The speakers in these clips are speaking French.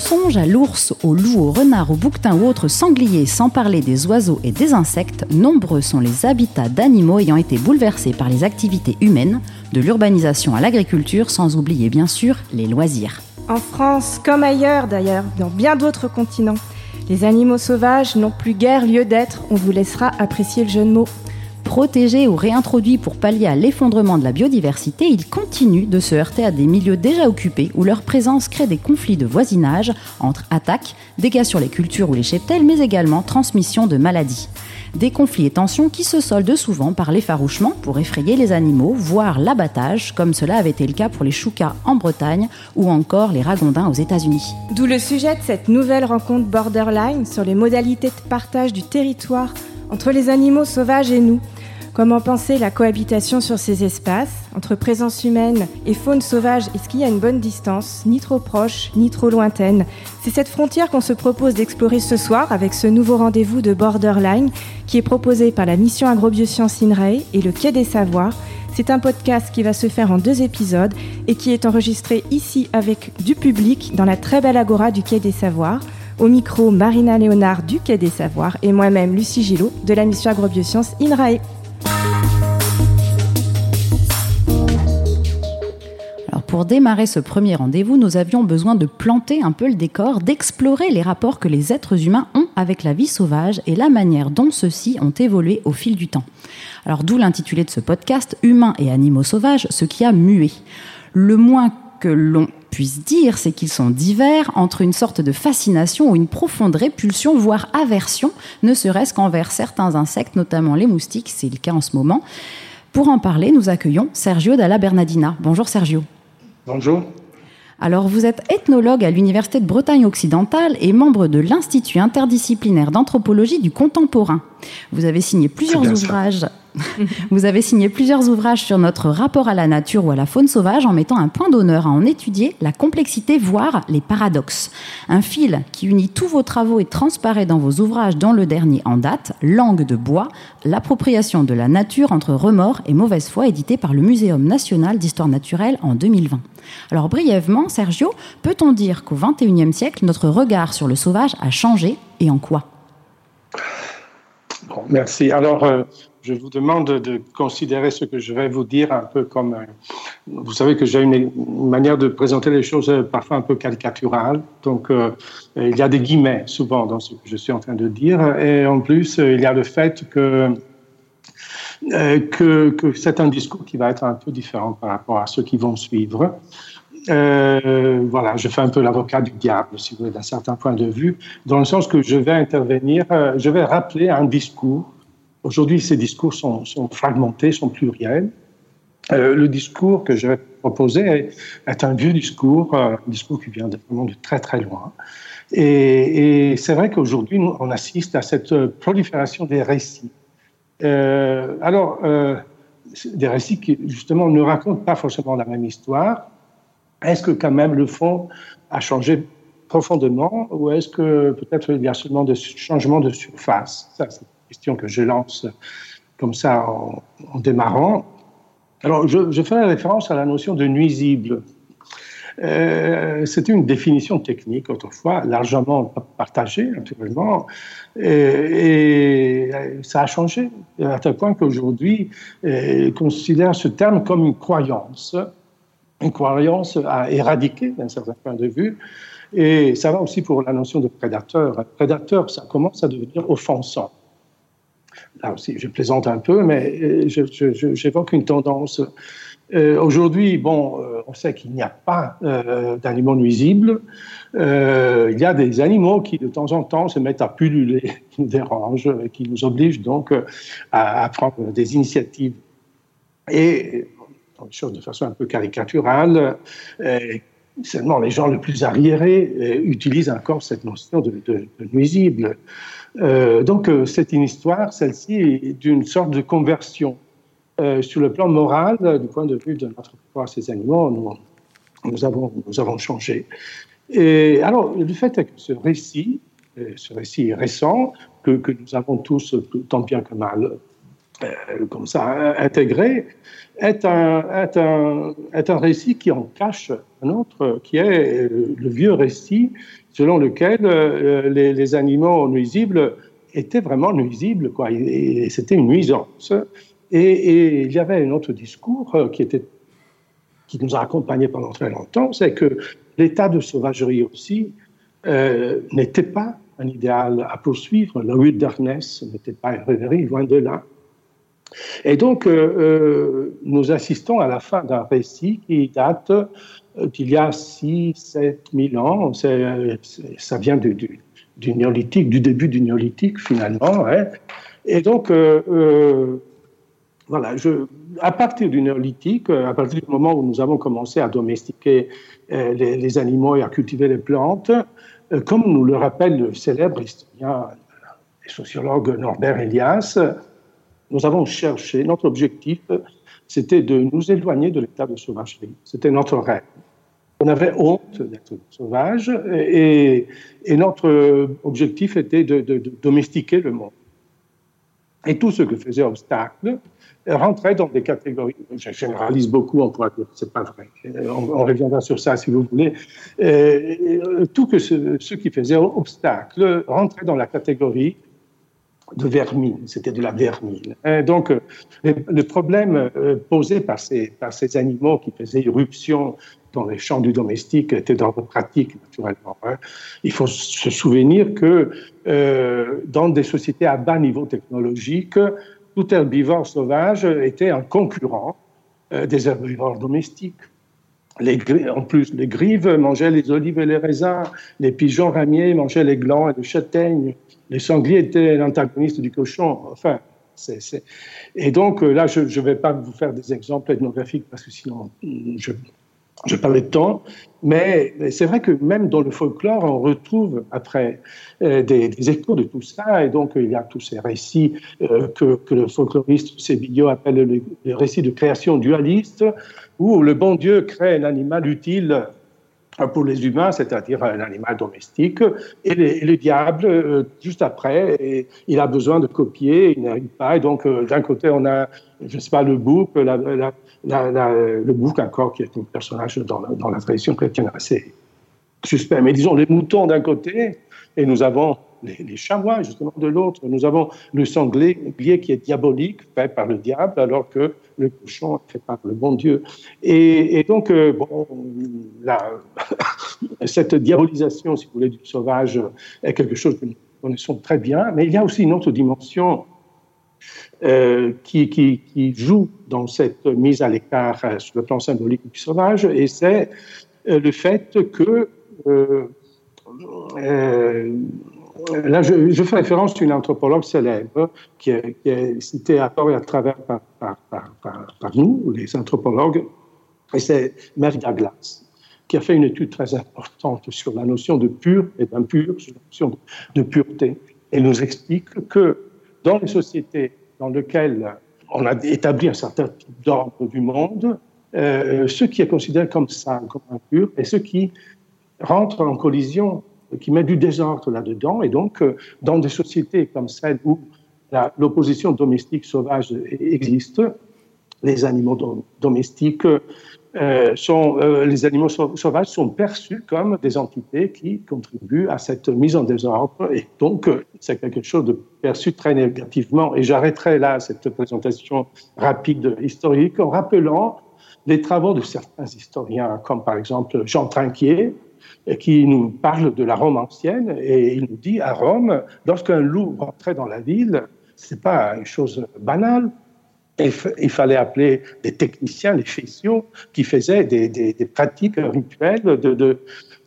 songe à l'ours, au loup, au renard, au bouquetin ou autres sangliers, sans parler des oiseaux et des insectes, nombreux sont les habitats d'animaux ayant été bouleversés par les activités humaines, de l'urbanisation à l'agriculture, sans oublier bien sûr les loisirs. En France, comme ailleurs d'ailleurs, dans bien d'autres continents, les animaux sauvages n'ont plus guère lieu d'être, on vous laissera apprécier le jeu de mots. Protégés ou réintroduits pour pallier à l'effondrement de la biodiversité, ils continuent de se heurter à des milieux déjà occupés où leur présence crée des conflits de voisinage entre attaques, dégâts sur les cultures ou les cheptels, mais également transmission de maladies. Des conflits et tensions qui se soldent souvent par l'effarouchement pour effrayer les animaux, voire l'abattage, comme cela avait été le cas pour les choucas en Bretagne ou encore les ragondins aux États-Unis. D'où le sujet de cette nouvelle rencontre Borderline sur les modalités de partage du territoire entre les animaux sauvages et nous. Comment penser la cohabitation sur ces espaces, entre présence humaine et faune sauvage Est-ce qu'il y a une bonne distance, ni trop proche, ni trop lointaine? C'est cette frontière qu'on se propose d'explorer ce soir avec ce nouveau rendez-vous de Borderline qui est proposé par la mission Agrobiosciences INRAE et le Quai des Savoirs. C'est un podcast qui va se faire en deux épisodes et qui est enregistré ici avec du public dans la très belle agora du Quai des Savoirs. Au micro, Marina Léonard du Quai des Savoirs et moi-même, Lucie Gillot, de la mission Agrobiosciences INRAE. Pour démarrer ce premier rendez-vous, nous avions besoin de planter un peu le décor, d'explorer les rapports que les êtres humains ont avec la vie sauvage et la manière dont ceux-ci ont évolué au fil du temps. Alors d'où l'intitulé de ce podcast, Humains et animaux sauvages, ce qui a mué. Le moins que l'on puisse dire, c'est qu'ils sont divers entre une sorte de fascination ou une profonde répulsion, voire aversion, ne serait-ce qu'envers certains insectes, notamment les moustiques, c'est le cas en ce moment. Pour en parler, nous accueillons Sergio Dalla Bernardina. Bonjour Sergio. Bonjour. Alors, vous êtes ethnologue à l'Université de Bretagne occidentale et membre de l'Institut interdisciplinaire d'anthropologie du contemporain. Vous avez signé plusieurs ouvrages. vous avez signé plusieurs ouvrages sur notre rapport à la nature ou à la faune sauvage en mettant un point d'honneur à en étudier la complexité, voire les paradoxes. Un fil qui unit tous vos travaux et transparaît dans vos ouvrages, dont le dernier en date, Langue de bois, l'appropriation de la nature entre remords et mauvaise foi, édité par le Muséum national d'histoire naturelle en 2020. Alors brièvement, Sergio, peut-on dire qu'au XXIe siècle, notre regard sur le sauvage a changé et en quoi? Merci. Alors, euh, je vous demande de considérer ce que je vais vous dire un peu comme... Euh, vous savez que j'ai une, manière de présenter les choses euh, parfois un peu caricaturale. Donc, il y a des guillemets souvent dans ce que je suis en train de dire. Et en plus, il y a le fait que, que c'est un discours qui va être un peu différent par rapport à ceux qui vont suivre. Euh, voilà, je fais un peu l'avocat du diable, si vous voulez, d'un certain point de vue, dans le sens que je vais intervenir, euh, je vais rappeler un discours. Aujourd'hui, ces discours sont, fragmentés, sont pluriels. Euh, le discours que je vais proposer est, un vieux discours, un discours qui vient de, vraiment de très très loin. Et c'est vrai qu'aujourd'hui, on assiste à cette prolifération des récits. alors, des récits qui, justement, ne racontent pas forcément la même histoire, est-ce que quand même le fond a changé profondément ou est-ce que peut-être il y a seulement des changements de surface? C'est une question que je lance comme ça en, démarrant. Alors, je, je, fais référence à la notion de nuisible. Euh, C'était une définition technique autrefois, largement partagée, naturellement, et, ça a changé à tel point qu'aujourd'hui, on considère ce terme comme une croyance une croyance à éradiquer d'un certain point de vue. Et ça va aussi pour la notion de prédateur. Prédateur, ça commence à devenir offensant. Là aussi, je plaisante un peu, mais j'évoque une tendance. Euh, Aujourd'hui, bon, euh, on sait qu'il n'y a pas euh, d'animaux nuisibles. Euh, il y a des animaux qui, de temps en temps, se mettent à pulluler, qui nous dérangent, qui nous obligent donc à, à prendre des initiatives. Et les choses de façon un peu caricaturale. Euh, seulement, les gens les plus arriérés euh, utilisent encore cette notion de, nuisible. Euh, donc, c'est une histoire, celle-ci, d'une sorte de conversion. sur le plan moral, du point de vue de notre rapport à ces animaux, nous, nous, avons, nous avons changé. Et alors, le fait est que ce récit, ce récit récent, que, que nous avons tous, tant bien que mal, comme ça, intégré, est un, est, un, est un récit qui en cache un autre, qui est le vieux récit selon lequel les, les animaux nuisibles étaient vraiment nuisibles, quoi, et, c'était une nuisance. Et, il y avait un autre discours qui était qui nous a accompagnés pendant très longtemps, c'est que l'état de sauvagerie aussi euh, n'était pas un idéal à poursuivre. La rue d'Arnès n'était pas une rêverie, loin de là. Et donc, euh, euh, nous assistons à la fin d'un récit qui date d'il y a 6, 7 000 ans. ça vient du, du, néolithique, du début du néolithique, finalement. Et donc, voilà, à partir du néolithique, euh, à partir du moment où nous avons commencé à domestiquer euh, les, animaux et à cultiver les plantes, euh, comme nous le rappelle le célèbre historien et sociologue Norbert Elias, nous avons cherché, notre objectif, c'était de nous éloigner de l'état de sauvagerie. C'était notre rêve. On avait honte d'être sauvage et, notre objectif était de, domestiquer le monde. Et tout ce que faisait obstacle, rentrait dans des catégories, je généralise beaucoup, on pourra dire que ce n'est pas vrai, on, reviendra sur ça si vous voulez, euh, tout ce, qui faisait obstacle rentrait dans la catégorie de vermine, c'était de la vermine. donc, le, problème euh, posé par ces, par ces animaux qui faisaient irruption dans les champs du domestique était d'ordre pratique, naturellement. Hein. Il faut se souvenir que euh, dans des sociétés à bas niveau technologique, tout herbivore sauvage était un concurrent euh, des herbivores domestiques. En plus, les grives mangeaient les olives et les raisins, les pigeons ramiers mangeaient les glands et les châtaignes, les sangliers étaient l'antagoniste du cochon. Enfin, c'est, Et donc euh, là, je ne vais pas vous faire des exemples ethnographiques parce que sinon je je parlais de temps, mais c'est vrai que même dans le folklore, on retrouve après euh, des, échos de tout ça, et donc il y a tous ces récits euh, que, le folkloriste Sébillo appelle les, les, récits de création dualiste, où le bon Dieu crée un animal utile pour les humains, c'est-à-dire un animal domestique, et, le diable, euh, juste après, et, il a besoin de copier, il n'arrive pas, et donc d'un côté on a, je ne sais pas, le bouc, le bouc encore, qui est un personnage dans la tradition chrétienne assez suspect. Mais disons, les moutons d'un côté, et nous avons les, les chamois, justement, de l'autre. Nous avons le sanglier qui est diabolique, fait par le diable, alors que le cochon est fait par le bon Dieu. Et, donc, euh, bon, cette diabolisation, si vous voulez, du sauvage est quelque chose que nous connaissons très bien, mais il y a aussi une autre dimension euh, qui, joue dans cette mise à l'écart euh, sur le plan symbolique du sauvage, et c'est le fait que là, je, fais référence à une anthropologue célèbre qui est, citée à tort et à travers par, nous, les anthropologues, et c'est Mary Douglas, qui a fait une étude très importante sur la notion de pur et d'impur, sur la notion de, pureté, et nous explique que dans les sociétés dans lequel on a établi un certain type d'ordre du monde, euh, ce qui est considéré comme ça, comme impur, et ce qui rentre en collision, qui met du désordre là-dedans. Et donc, euh, dans des sociétés comme celle où l'opposition domestique sauvage existe, les animaux domestiques euh, sont, euh, les animaux sauvages sont perçus comme des entités qui contribuent à cette mise en désordre. Et donc, c'est quelque chose de perçu très négativement. Et j'arrêterai là cette présentation rapide historique en rappelant les travaux de certains historiens, comme par exemple Jean Trinquier, qui nous parle de la Rome ancienne. Et il nous dit à Rome, lorsqu'un loup rentrait dans la ville, c'est pas une chose banale il fallait appeler des techniciens, les fessiaux, qui faisaient des, pratiques rituelles de,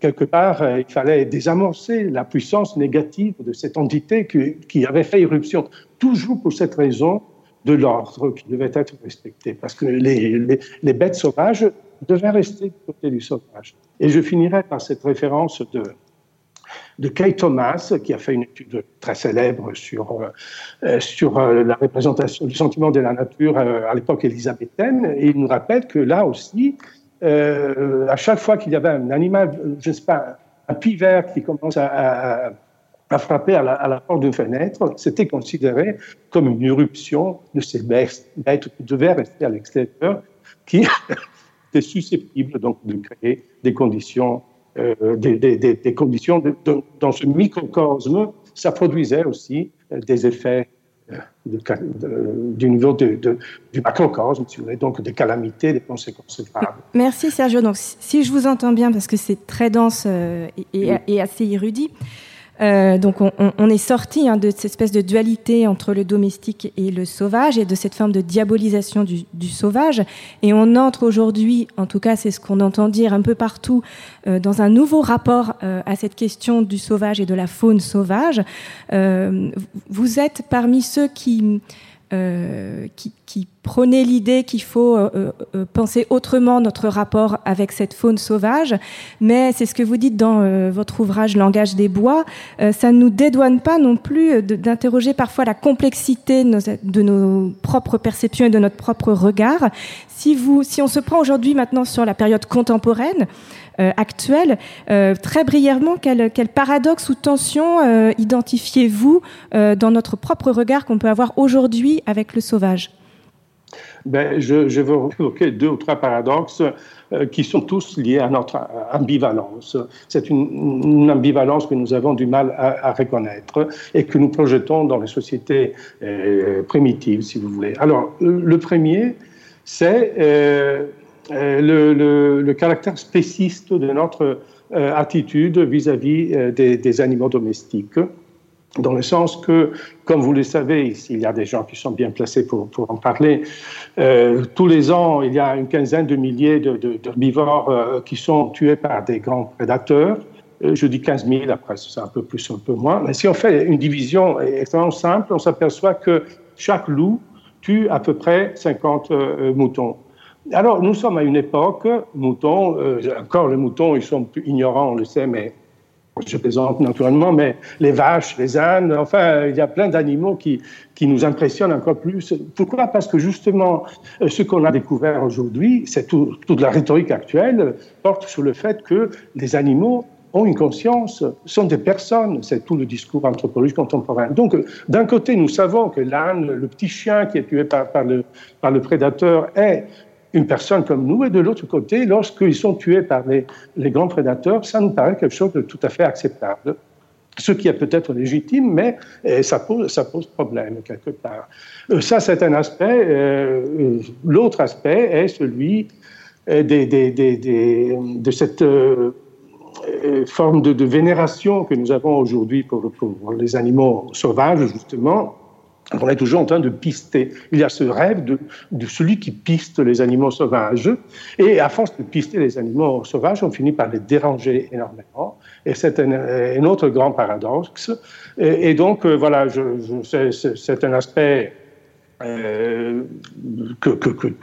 quelque part, euh, il fallait désamorcer la puissance négative de cette entité qui, avait fait irruption, toujours pour cette raison de l'ordre qui devait être respecté, parce que les, bêtes sauvages devaient rester du côté du sauvage. Et je finirai par cette référence de, de Kay Thomas, qui a fait une étude très célèbre sur, euh, sur euh, la représentation du sentiment de la nature euh, à l'époque élisabéthaine. Et il nous rappelle que là aussi, à chaque fois qu'il y avait un animal, je ne sais pas, un pivert qui commence à, a frappé à la, porte d'une fenêtre, c'était considéré comme une éruption de ces bêtes, qui devaient rester à l'extérieur, qui étaient susceptibles donc de créer des conditions, euh, des, conditions dans ce microcosme, ça produisait aussi euh, des effets euh, du niveau de, du macrocosme, donc des calamités, des conséquences graves. Merci Sergio. Donc, si je vous entends bien, parce que c'est très dense et, assez érudit, euh, donc on, est sorti hein, de cette espèce de dualité entre le domestique et le sauvage et de cette forme de diabolisation du, sauvage. Et on entre aujourd'hui, en tout cas c'est ce qu'on entend dire un peu partout, euh, dans un nouveau rapport euh, à cette question du sauvage et de la faune sauvage. vous êtes parmi ceux qui euh, qui, qui, prônait l'idée qu'il faut euh, euh, penser autrement notre rapport avec cette faune sauvage, mais c'est ce que vous dites dans votre ouvrage Langage des bois, ça ne nous dédouane pas non plus d'interroger parfois la complexité de nos, de nos, propres perceptions et de notre propre regard. Si, vous, si on se prend aujourd'hui maintenant sur la période contemporaine, euh, actuelle. Euh, très brièvement, quel, paradoxe ou tension euh, identifiez-vous dans notre propre regard qu'on peut avoir aujourd'hui avec le sauvage? Ben, je, vais évoquer deux ou trois paradoxes qui sont tous liés à notre ambivalence. C'est une, ambivalence que nous avons du mal à, reconnaître et que nous projetons dans les sociétés primitives, si vous voulez. Alors, le premier, c'est euh, le, caractère spéciste de notre euh, attitude vis-à-vis euh, des, animaux domestiques, dans le sens que, comme vous le savez, il y a des gens qui sont bien placés pour, pour en parler, tous les ans, il y a une quinzaine de milliers d'herbivores de, qui sont tués par des grands prédateurs. Je dis 15 000, après c'est un peu plus, un peu moins. Mais si on fait une division extrêmement simple, on s'aperçoit que chaque loup tue à peu près 50 moutons. Alors, nous sommes à une époque, moutons, euh, encore les moutons, ils sont plus ignorants, on le sait, mais je plaisante naturellement, mais les vaches, les ânes, enfin, il y a plein d'animaux qui, qui nous impressionnent encore plus. Pourquoi? Parce que justement, euh, ce qu'on a découvert aujourd'hui, c'est tout, toute la rhétorique actuelle, porte sur le fait que les animaux ont une conscience, sont des personnes, c'est tout le discours anthropologique contemporain. Donc, d'un côté, nous savons que l'âne, le petit chien qui est tué par, le, par le prédateur, est une personne comme nous, et de l'autre côté, lorsqu'ils sont tués par les, grands prédateurs, ça nous paraît quelque chose de tout à fait acceptable. Ce qui est peut-être légitime, mais eh, ça, pose, problème quelque part. Euh, ça, c'est un aspect. Euh, l'autre aspect est celui de cette euh, forme de, vénération que nous avons aujourd'hui pour les animaux sauvages, justement, on est toujours en train de pister. Il y a ce rêve de, celui qui piste les animaux sauvages. Et à force de pister les animaux sauvages, on finit par les déranger énormément. Et c'est un, autre grand paradoxe. Et, donc, euh, voilà, c'est un aspect euh, que,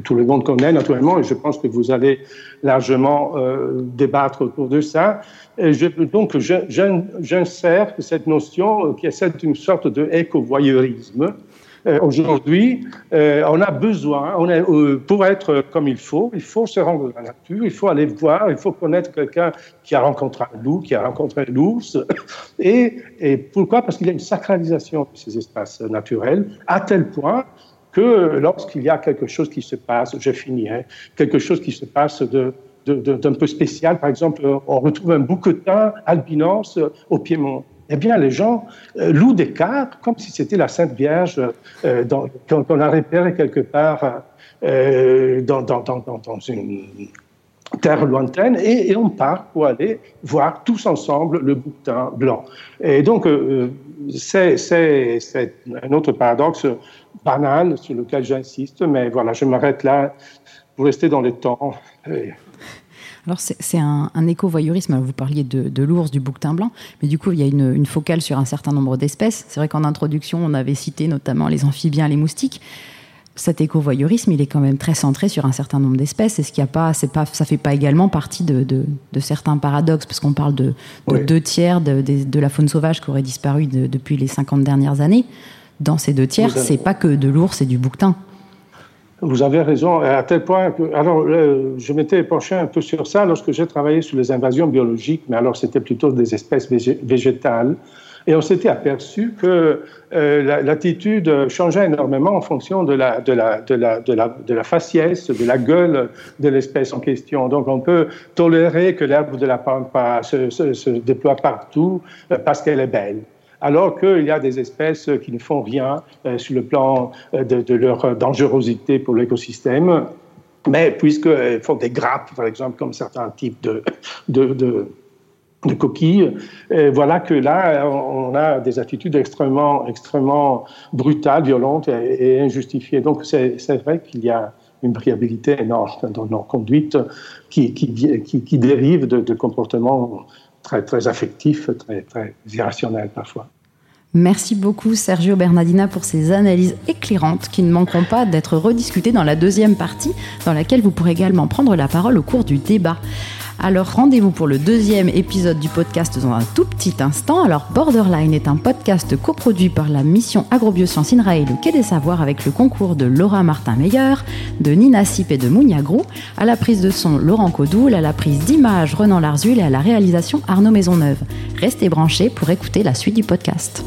tout le monde connaît naturellement, et je pense que vous allez largement euh, débattre autour de ça. Et je, donc, j'insère cette notion euh, qui est celle d'une sorte de éco-voyeurisme. Aujourd'hui, on a besoin, est, pour être comme il faut, il faut se rendre dans la nature, il faut aller voir, il faut connaître quelqu'un qui a rencontré un loup, qui a rencontré l'ours. Et, et pourquoi? Parce qu'il y a une sacralisation de ces espaces naturels, à tel point que lorsqu'il y a quelque chose qui se passe, je finis, hein, quelque chose qui se passe de, d'un peu spécial, par exemple, on retrouve un bouquetin albinos au Piémont. Eh bien, les gens euh, louent des cartes comme si c'était la Sainte Vierge euh, qu'on a repéré quelque part euh, dans, une terre lointaine et, on part pour aller voir tous ensemble le bouquetin blanc. Et donc, c'est un autre paradoxe banal sur lequel j'insiste, mais voilà, je m'arrête là pour rester dans le temps. Alors c'est un, un éco-voyeurisme. Vous parliez de, l'ours, du bouquetin blanc, mais du coup il y a une, focale sur un certain nombre d'espèces. C'est vrai qu'en introduction on avait cité notamment les amphibiens, les moustiques. Cet éco-voyeurisme, il est quand même très centré sur un certain nombre d'espèces. Est-ce qu'il y a pas, c'est pas, ça fait pas également partie de, certains paradoxes? Parce qu'on parle de, deux tiers de, la faune sauvage qui aurait disparu depuis les 50 dernières années dans ces deux tiers, c'est pas que de l'ours et du bouquetin. Vous avez raison, à tel point que. Alors, euh, je m'étais penché un peu sur ça lorsque j'ai travaillé sur les invasions biologiques, mais alors c'était plutôt des espèces végétales. Et on s'était aperçu que euh, l'attitude changeait énormément en fonction de la, de, de, la, faciès, de la gueule de l'espèce en question. Donc on peut tolérer que l'herbe de la pampa se déploie partout euh, parce qu'elle est belle alors qu'il y a des espèces qui ne font rien euh, sur le plan de, de, leur dangerosité pour l'écosystème. Mais puisqu'elles font des grappes, par exemple, comme certains types de, coquilles. Voilà que là, on a des attitudes extrêmement, extrêmement brutales, violentes et, injustifiées. Donc, c'est vrai qu'il y a une variabilité énorme dans nos conduites qui, qui, dérive de, comportements très, très affectifs, très, très irrationnels parfois. Merci beaucoup Sergio Bernardina pour ces analyses éclairantes qui ne manqueront pas d'être rediscutées dans la deuxième partie, dans laquelle vous pourrez également prendre la parole au cours du débat. Alors rendez-vous pour le deuxième épisode du podcast dans un tout petit instant. Alors Borderline est un podcast coproduit par la mission Agrobiosciences INRAE et le Quai des Savoirs avec le concours de Laura Martin-Meyer, de Nina Sip et de Mounia Grou, à la prise de son Laurent Codoul, à la prise d'image Renan Larzul et à la réalisation Arnaud Maisonneuve. Restez branchés pour écouter la suite du podcast.